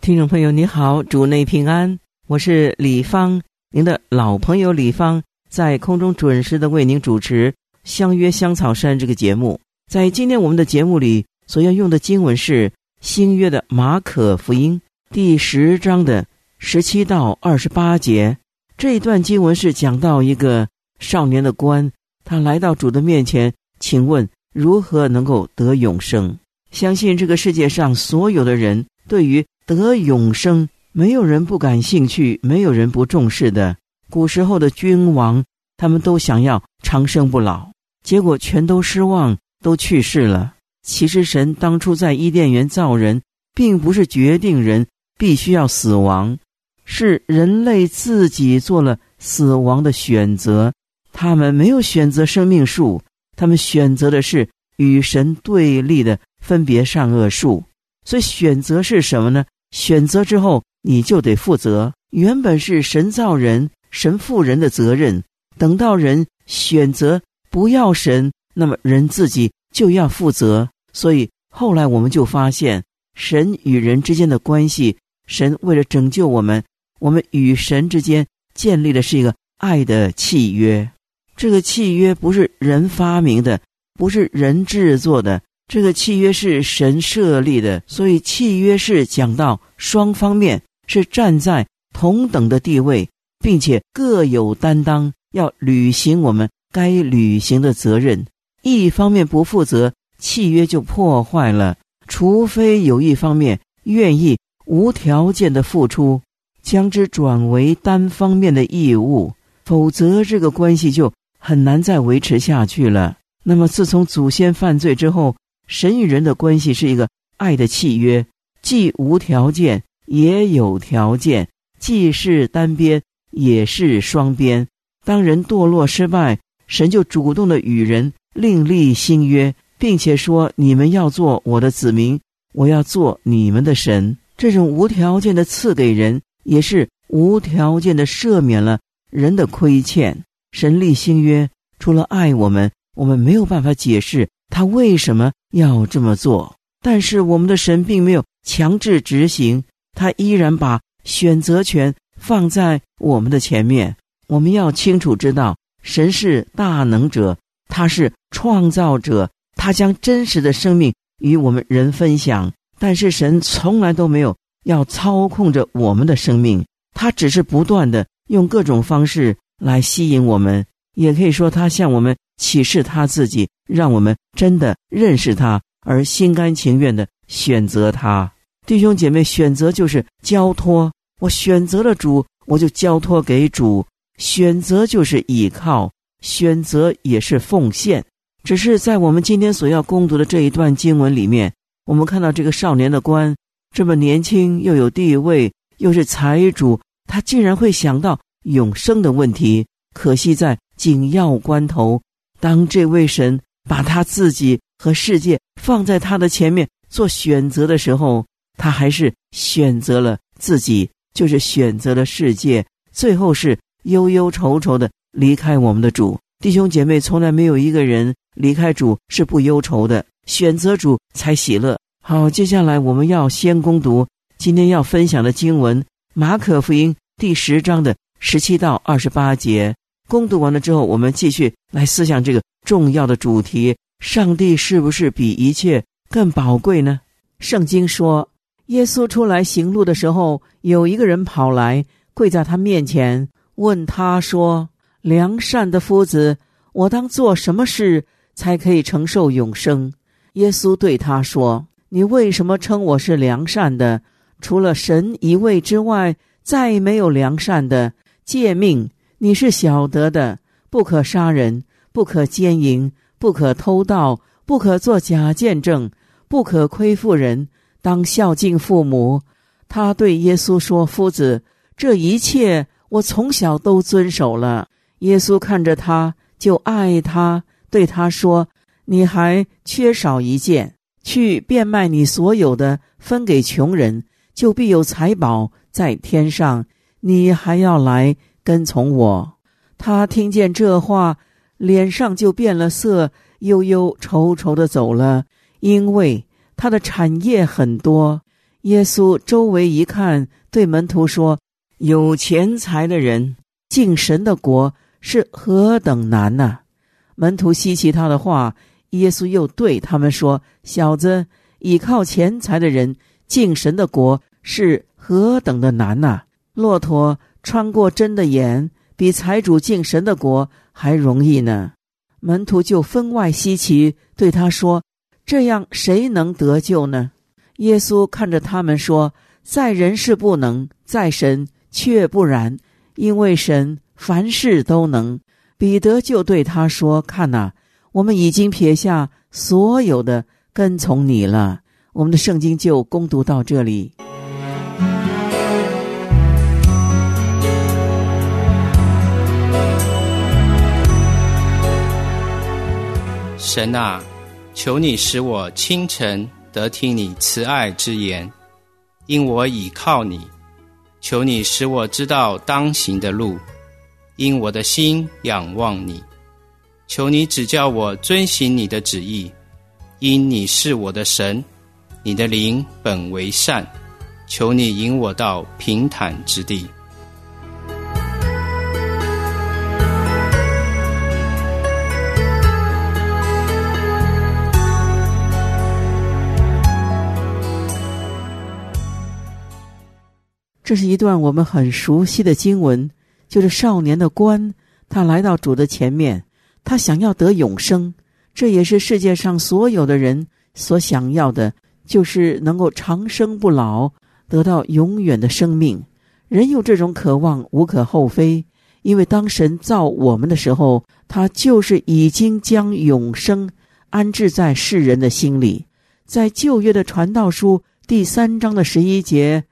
听众朋友，你好，主内平安，我是李芳，您的老朋友李芳，在空中准时的为您主持《相约香草山》这个节目。在今天我们的节目里，所要用的经文是新约的马可福音第十章的十七到二十八节。这一段经文是讲到一个少年的官，他来到主的面前，请问如何能够得永生？相信这个世界上所有的人对于得永生，没有人不感兴趣，没有人不重视的。古时候的君王，他们都想要长生不老，结果全都失望，都去世了。其实，神当初在伊甸园造人，并不是决定人必须要死亡，是人类自己做了死亡的选择。他们没有选择生命树，他们选择的是与神对立的分别善恶树。所以，选择是什么呢？选择之后，你就得负责。原本是神造人、神负人的责任，等到人选择不要神，那么人自己就要负责。所以后来我们就发现，神与人之间的关系，神为了拯救我们，我们与神之间建立的是一个爱的契约。这个契约不是人发明的，不是人制作的。这个契约是神设立的，所以契约是讲到双方面是站在同等的地位，并且各有担当，要履行我们该履行的责任。一方面不负责，契约就破坏了。除非有一方面愿意无条件的付出，将之转为单方面的义务，否则这个关系就很难再维持下去了。那么，自从祖先犯罪之后，神与人的关系是一个爱的契约，既无条件也有条件，既是单边也是双边。当人堕落失败，神就主动的与人另立新约，并且说：“你们要做我的子民，我要做你们的神。”这种无条件的赐给人，也是无条件的赦免了人的亏欠。神立新约，除了爱我们，我们没有办法解释。他为什么要这么做？但是我们的神并没有强制执行，他依然把选择权放在我们的前面。我们要清楚知道，神是大能者，他是创造者，他将真实的生命与我们人分享。但是神从来都没有要操控着我们的生命，他只是不断的用各种方式来吸引我们，也可以说他向我们。启示他自己，让我们真的认识他，而心甘情愿的选择他。弟兄姐妹，选择就是交托。我选择了主，我就交托给主。选择就是倚靠，选择也是奉献。只是在我们今天所要攻读的这一段经文里面，我们看到这个少年的官这么年轻，又有地位，又是财主，他竟然会想到永生的问题。可惜在紧要关头。当这位神把他自己和世界放在他的前面做选择的时候，他还是选择了自己，就是选择了世界，最后是忧忧愁愁的离开我们的主。弟兄姐妹，从来没有一个人离开主是不忧愁的，选择主才喜乐。好，接下来我们要先攻读今天要分享的经文《马可福音》第十章的十七到二十八节。攻读完了之后，我们继续来思想这个重要的主题：上帝是不是比一切更宝贵呢？圣经说，耶稣出来行路的时候，有一个人跑来跪在他面前，问他说：“良善的夫子，我当做什么事才可以承受永生？”耶稣对他说：“你为什么称我是良善的？除了神一位之外，再没有良善的诫命。”你是晓得的，不可杀人，不可奸淫，不可偷盗，不可作假见证，不可亏负人，当孝敬父母。他对耶稣说：“夫子，这一切我从小都遵守了。”耶稣看着他，就爱他，对他说：“你还缺少一件，去变卖你所有的，分给穷人，就必有财宝在天上。你还要来跟从我。”他听见这话，脸上就变了色，悠悠愁愁的走了，因为他的产业很多。耶稣周围一看，对门徒说：“有钱财的人进神的国是何等难呐！”门徒稀奇他的话，耶稣又对他们说：“小子，倚靠钱财的人进神的国是何等的难呐！骆驼穿过针的眼。”比财主进神的国还容易呢。门徒就分外稀奇，对他说：“这样谁能得救呢？”耶稣看着他们说：“在人是不能，在神却不然，因为神凡事都能。”彼得就对他说：“看呐，我们已经撇下所有的，跟从你了。”我们的圣经就攻读到这里。神啊，求你使我清晨得听你慈爱之言，因我倚靠你；求你使我知道当行的路，因我的心仰望你；求你指教我遵行你的旨意，因你是我的神，你的灵本为善；求你引我到平坦之地。这是一段我们很熟悉的经文，就是少年的官，他来到主的前面，他想要得永生，这也是世界上所有的人所想要的，就是能够长生不老，得到永远的生命。人有这种渴望无可厚非，因为当神造我们的时候，他就是已经将永生安置在世人的心里。在旧约的传道书第三章的十一节。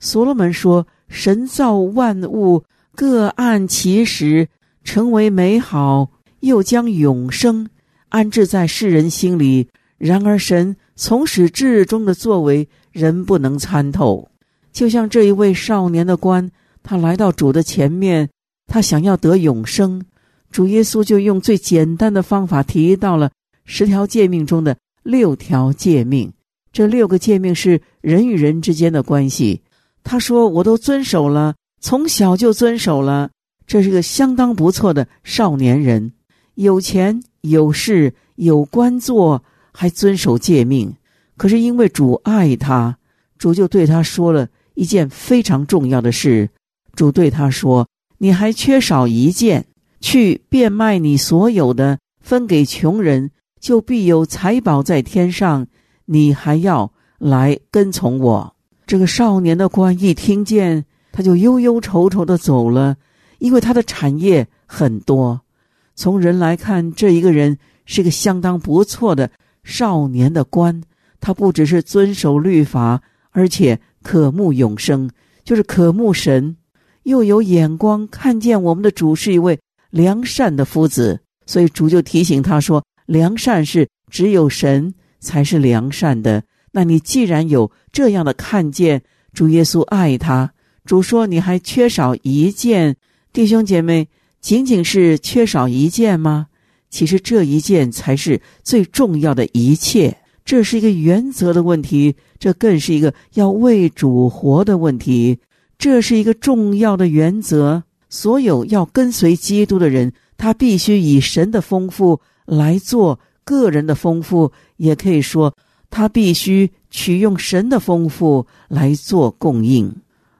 所罗门说：“神造万物，各按其时，成为美好，又将永生安置在世人心里。然而，神从始至终的作为，人不能参透。就像这一位少年的官，他来到主的前面，他想要得永生，主耶稣就用最简单的方法提到了十条诫命中的六条诫命。这六个诫命是人与人之间的关系。”他说：“我都遵守了，从小就遵守了。这是个相当不错的少年人，有钱有势有官做，还遵守诫命。可是因为主爱他，主就对他说了一件非常重要的事。主对他说：‘你还缺少一件，去变卖你所有的，分给穷人，就必有财宝在天上。你还要来跟从我。’”这个少年的官一听见，他就忧忧愁愁的走了，因为他的产业很多。从人来看，这一个人是个相当不错的少年的官。他不只是遵守律法，而且渴慕永生，就是渴慕神，又有眼光看见我们的主是一位良善的夫子。所以主就提醒他说：“良善是只有神才是良善的。”那你既然有这样的看见，主耶稣爱他，主说你还缺少一件，弟兄姐妹，仅仅是缺少一件吗？其实这一件才是最重要的一切，这是一个原则的问题，这更是一个要为主活的问题，这是一个重要的原则。所有要跟随基督的人，他必须以神的丰富来做个人的丰富，也可以说。他必须取用神的丰富来做供应，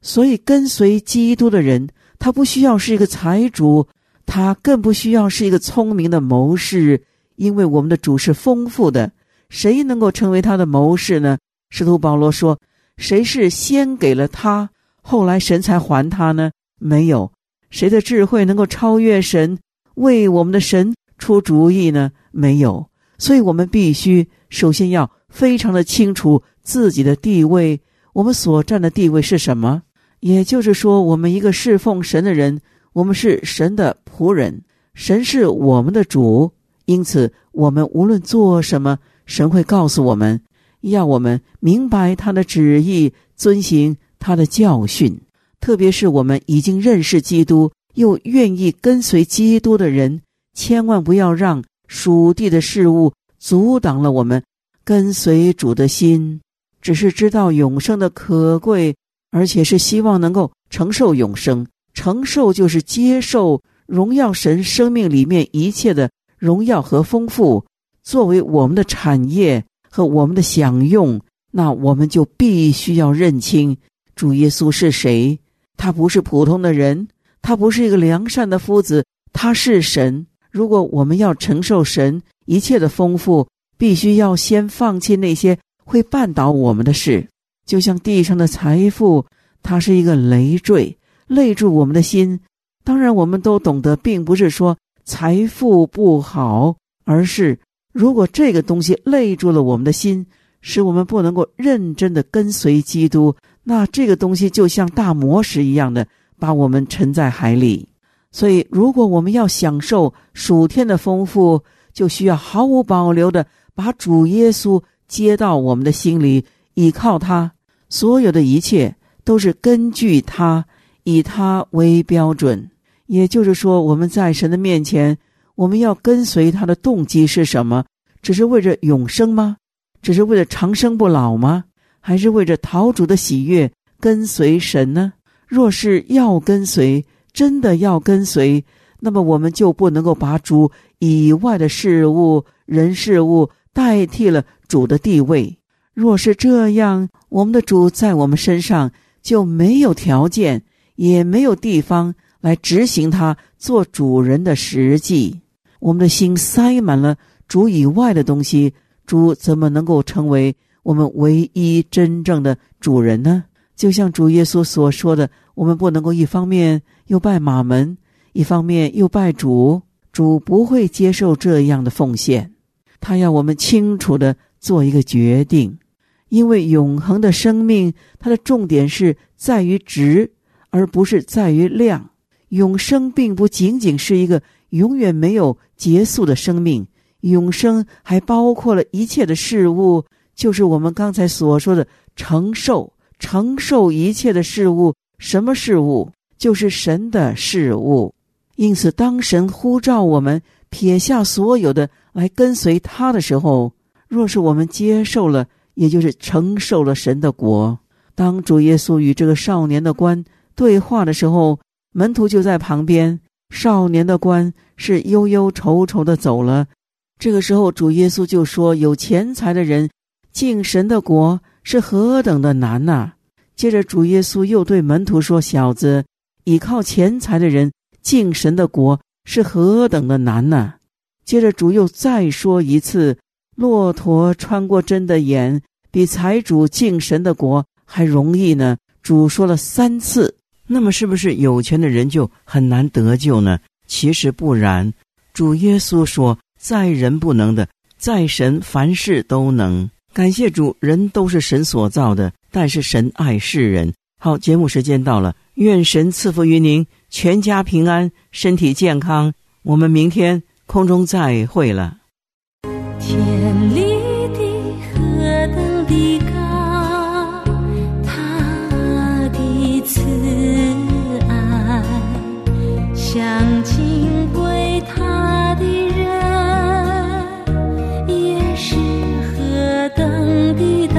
所以跟随基督的人，他不需要是一个财主，他更不需要是一个聪明的谋士，因为我们的主是丰富的。谁能够成为他的谋士呢？使徒保罗说：“谁是先给了他，后来神才还他呢？没有。谁的智慧能够超越神，为我们的神出主意呢？没有。所以，我们必须首先要。”非常的清楚自己的地位，我们所占的地位是什么？也就是说，我们一个侍奉神的人，我们是神的仆人，神是我们的主，因此我们无论做什么，神会告诉我们，要我们明白他的旨意，遵行他的教训。特别是我们已经认识基督，又愿意跟随基督的人，千万不要让属地的事物阻挡了我们跟随主的心。只是知道永生的可贵。而且是希望能够承受永生，承受就是接受荣耀神生命里面一切的荣耀和丰富，作为我们的产业和我们的享用。那我们就必须要认清主耶稣是谁。他不是普通的人，他不是一个良善的夫子，他是神。如果我们要承受神一切的丰富，必须要先放弃那些会绊倒我们的事。就像地上的财富，它是一个累赘，累住我们的心。当然，我们都懂得，并不是说财富不好，而是如果这个东西累住了我们的心，使我们不能够认真的跟随基督，那这个东西就像大魔石一样的把我们沉在海里。所以，如果我们要享受属天的丰富，就需要毫无保留的把主耶稣接到我们的心里。依靠他，所有的一切都是根据他，以他为标准。也就是说，我们在神的面前，我们要跟随他的动机是什么？只是为着永生吗？只是为了长生不老吗？还是为着讨主的喜悦跟随神呢？若是要跟随，真的要跟随，那么我们就不能够把主以外的事物、人事物代替了主的地位。若是这样，我们的主在我们身上就没有条件，也没有地方来执行他做主人的实际。我们的心塞满了主以外的东西，主怎么能够成为我们唯一真正的主人呢？就像主耶稣所说的，我们不能够一方面又拜马门，一方面又拜主。主不会接受这样的奉献，他要我们清楚的做一个决定。因为永恒的生命，它的重点是在于值，而不是在于量。永生并不仅仅是一个永远没有结束的生命，永生还包括了一切的事物，就是我们刚才所说的承受、承受一切的事物。什么事物？就是神的事物。因此，当神呼召我们撇下所有的来跟随他的时候，若是我们接受了。也就是承受了神的国。当主耶稣与这个少年的官对话的时候，门徒就在旁边。少年的官是忧忧愁愁的走了。这个时候，主耶稣就说：“有钱财的人进神的国是何等的难呐！”接着，主耶稣又对门徒说：“小子，倚靠钱财的人进神的国是何等的难呐！”接着，主又再说一次。骆驼穿过针的眼，比财主敬神的国还容易呢。主说了三次，那么是不是有钱的人就很难得救呢？其实不然。主耶稣说：“在人不能的，在神凡事都能。”感谢主，人都是神所造的，但是神爱世人。好，节目时间到了，愿神赐福于您，全家平安，身体健康。我们明天空中再会了，天里的何等的高，他的慈爱，想敬畏他的人，也是何等的。